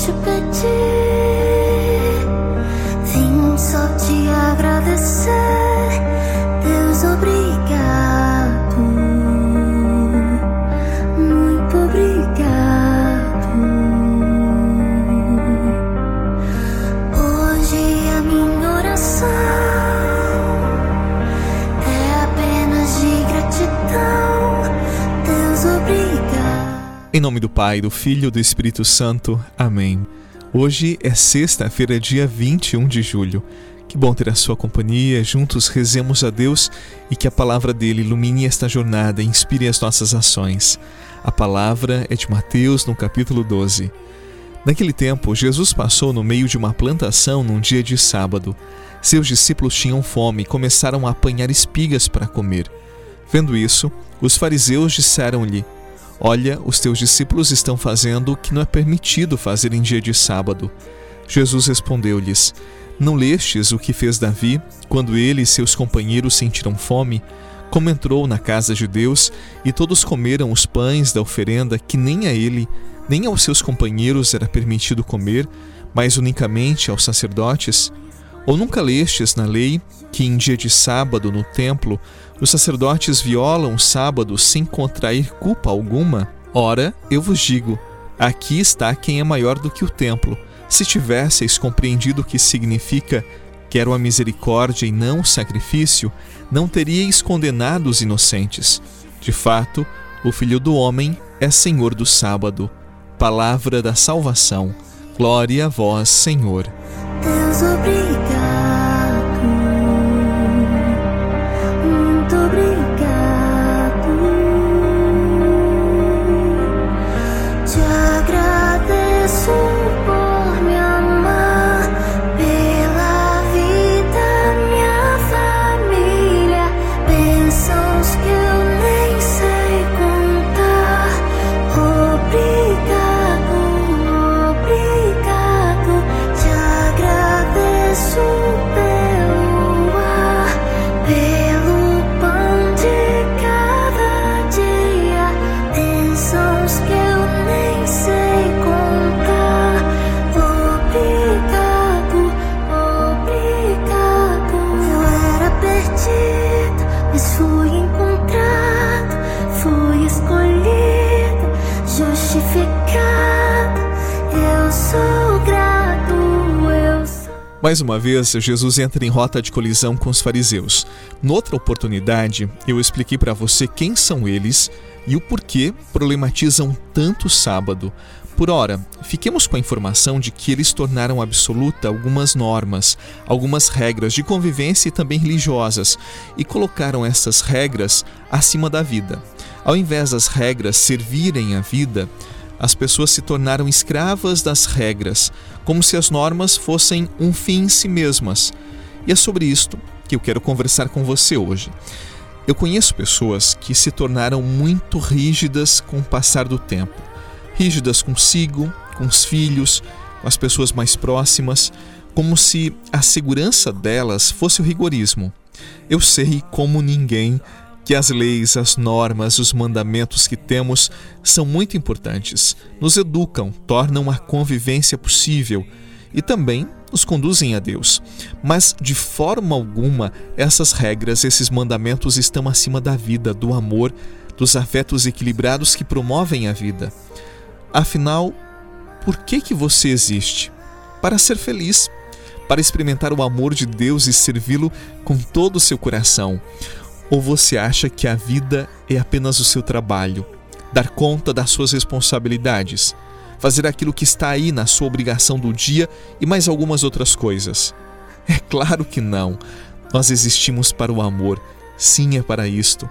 te pedir, vim só te agradecer, Em nome do Pai, do Filho e do Espírito Santo. Amém. Hoje é sexta-feira, dia 21 de julho. Que bom ter a sua companhia. Juntos rezemos a Deus e que a palavra dele ilumine esta jornada e inspire as nossas ações. A palavra é de Mateus, no capítulo 12. Naquele tempo, Jesus passou no meio de uma plantação num dia de sábado. Seus discípulos tinham fome e começaram a apanhar espigas para comer. Vendo isso, os fariseus disseram-lhe: Olha, os teus discípulos estão fazendo o que não é permitido fazer em dia de sábado. Jesus respondeu-lhes: Não lestes o que fez Davi, quando ele e seus companheiros sentiram fome? Como entrou na casa de Deus e todos comeram os pães da oferenda que nem a ele, nem aos seus companheiros era permitido comer, mas unicamente aos sacerdotes? Ou nunca lestes na lei que em dia de sábado no templo os sacerdotes violam o sábado sem contrair culpa alguma? Ora, eu vos digo: aqui está quem é maior do que o templo. Se tivesseis compreendido o que significa quero a misericórdia e não o sacrifício, não teríeis condenado os inocentes. De fato, o Filho do Homem é Senhor do sábado. Palavra da salvação. Glória a vós, Senhor. Deus. Eu sou grato, eu sou. Mais uma vez, Jesus entra em rota de colisão com os fariseus. Noutra oportunidade, eu expliquei para você quem são eles e o porquê problematizam tanto o sábado. Por ora, fiquemos com a informação de que eles tornaram absoluta algumas normas, algumas regras de convivência e também religiosas, e colocaram essas regras acima da vida. Ao invés das regras servirem a vida, as pessoas se tornaram escravas das regras, como se as normas fossem um fim em si mesmas. E é sobre isto que eu quero conversar com você hoje. Eu conheço pessoas que se tornaram muito rígidas com o passar do tempo. Rígidas consigo, com os filhos, com as pessoas mais próximas, como se a segurança delas fosse o rigorismo. Eu sei como ninguém que as leis, as normas, os mandamentos que temos são muito importantes, nos educam, tornam a convivência possível e também nos conduzem a Deus. Mas de forma alguma essas regras, esses mandamentos estão acima da vida, do amor, dos afetos equilibrados que promovem a vida. Afinal, por que que você existe? Para ser feliz, para experimentar o amor de Deus e servi-lo com todo o seu coração. Ou você acha que a vida é apenas o seu trabalho, dar conta das suas responsabilidades, fazer aquilo que está aí na sua obrigação do dia e mais algumas outras coisas? É claro que não. Nós existimos para o amor. Sim, é para isto.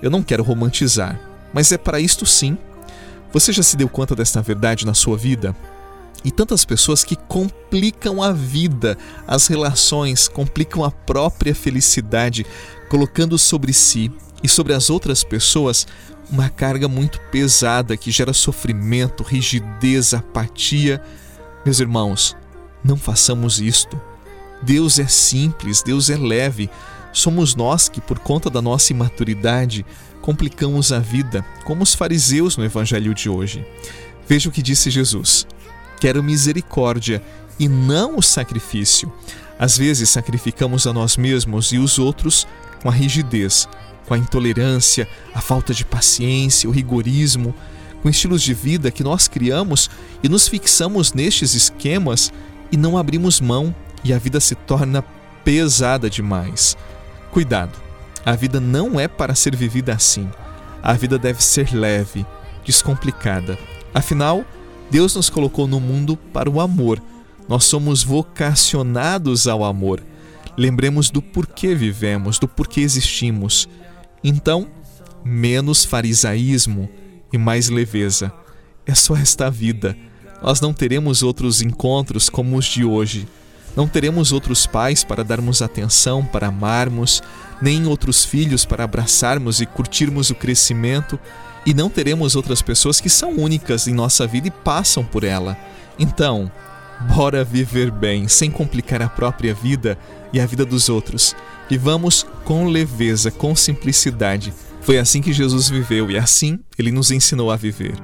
Eu não quero romantizar, mas é para isto sim. Você já se deu conta desta verdade na sua vida? E tantas pessoas que complicam a vida, as relações, complicam a própria felicidade, colocando sobre si e sobre as outras pessoas uma carga muito pesada que gera sofrimento, rigidez, apatia. Meus irmãos, não façamos isto. Deus é simples, Deus é leve. Somos nós que, por conta da nossa imaturidade, complicamos a vida, como os fariseus no evangelho de hoje. Veja o que disse Jesus: Quero misericórdia e não o sacrifício. Às vezes sacrificamos a nós mesmos e os outros com a rigidez, com a intolerância, a falta de paciência, o rigorismo, com estilos de vida que nós criamos e nos fixamos nestes esquemas e não abrimos mão e a vida se torna pesada demais. Cuidado, a vida não é para ser vivida assim. A vida deve ser leve, descomplicada. Afinal, Deus nos colocou no mundo para o amor. Nós somos vocacionados ao amor. Lembremos do porquê vivemos, do porquê existimos. Então, menos farisaísmo e mais leveza. É só esta vida. Nós não teremos outros encontros como os de hoje. Não teremos outros pais para darmos atenção, para amarmos, nem outros filhos para abraçarmos e curtirmos o crescimento e não teremos outras pessoas que são únicas em nossa vida e passam por ela. Então, bora viver bem, sem complicar a própria vida e a vida dos outros. Vivamos com leveza, com simplicidade. Foi assim que Jesus viveu e assim ele nos ensinou a viver.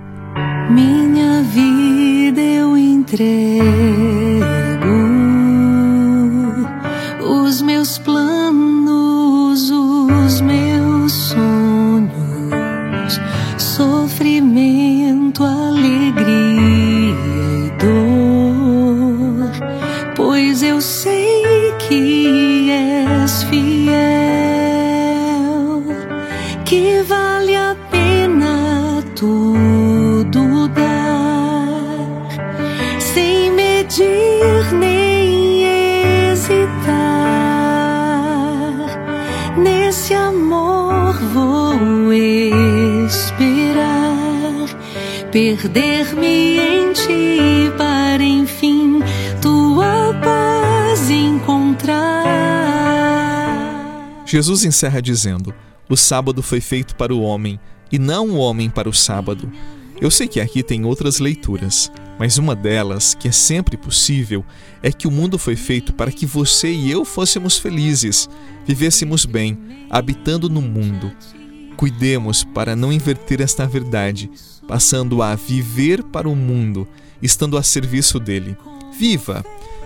Minha vida eu entrego, sei que és fiel, que vale a pena tudo dar, sem medir nem hesitar. Nesse amor vou perder-me em ti para enfim Jesus encerra dizendo: O sábado foi feito para o homem e não o homem para o sábado. Eu sei que aqui tem outras leituras, mas uma delas, que é sempre possível, é que o mundo foi feito para que você e eu fôssemos felizes, vivêssemos bem, habitando no mundo. Cuidemos para não inverter esta verdade, passando a viver para o mundo, estando a serviço dele. Viva!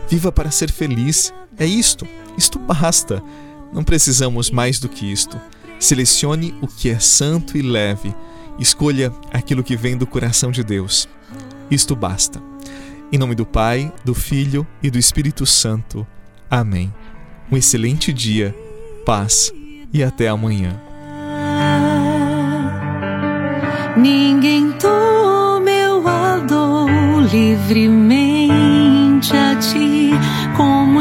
Viva para ser feliz. É isto. Isto basta. Não precisamos mais do que isto. Selecione o que é santo e leve. Escolha aquilo que vem do coração de Deus. Isto basta. Em nome do Pai, do Filho e do Espírito Santo. Amém. Um excelente dia, paz e até amanhã. Ninguém toma a livremente a ti. Como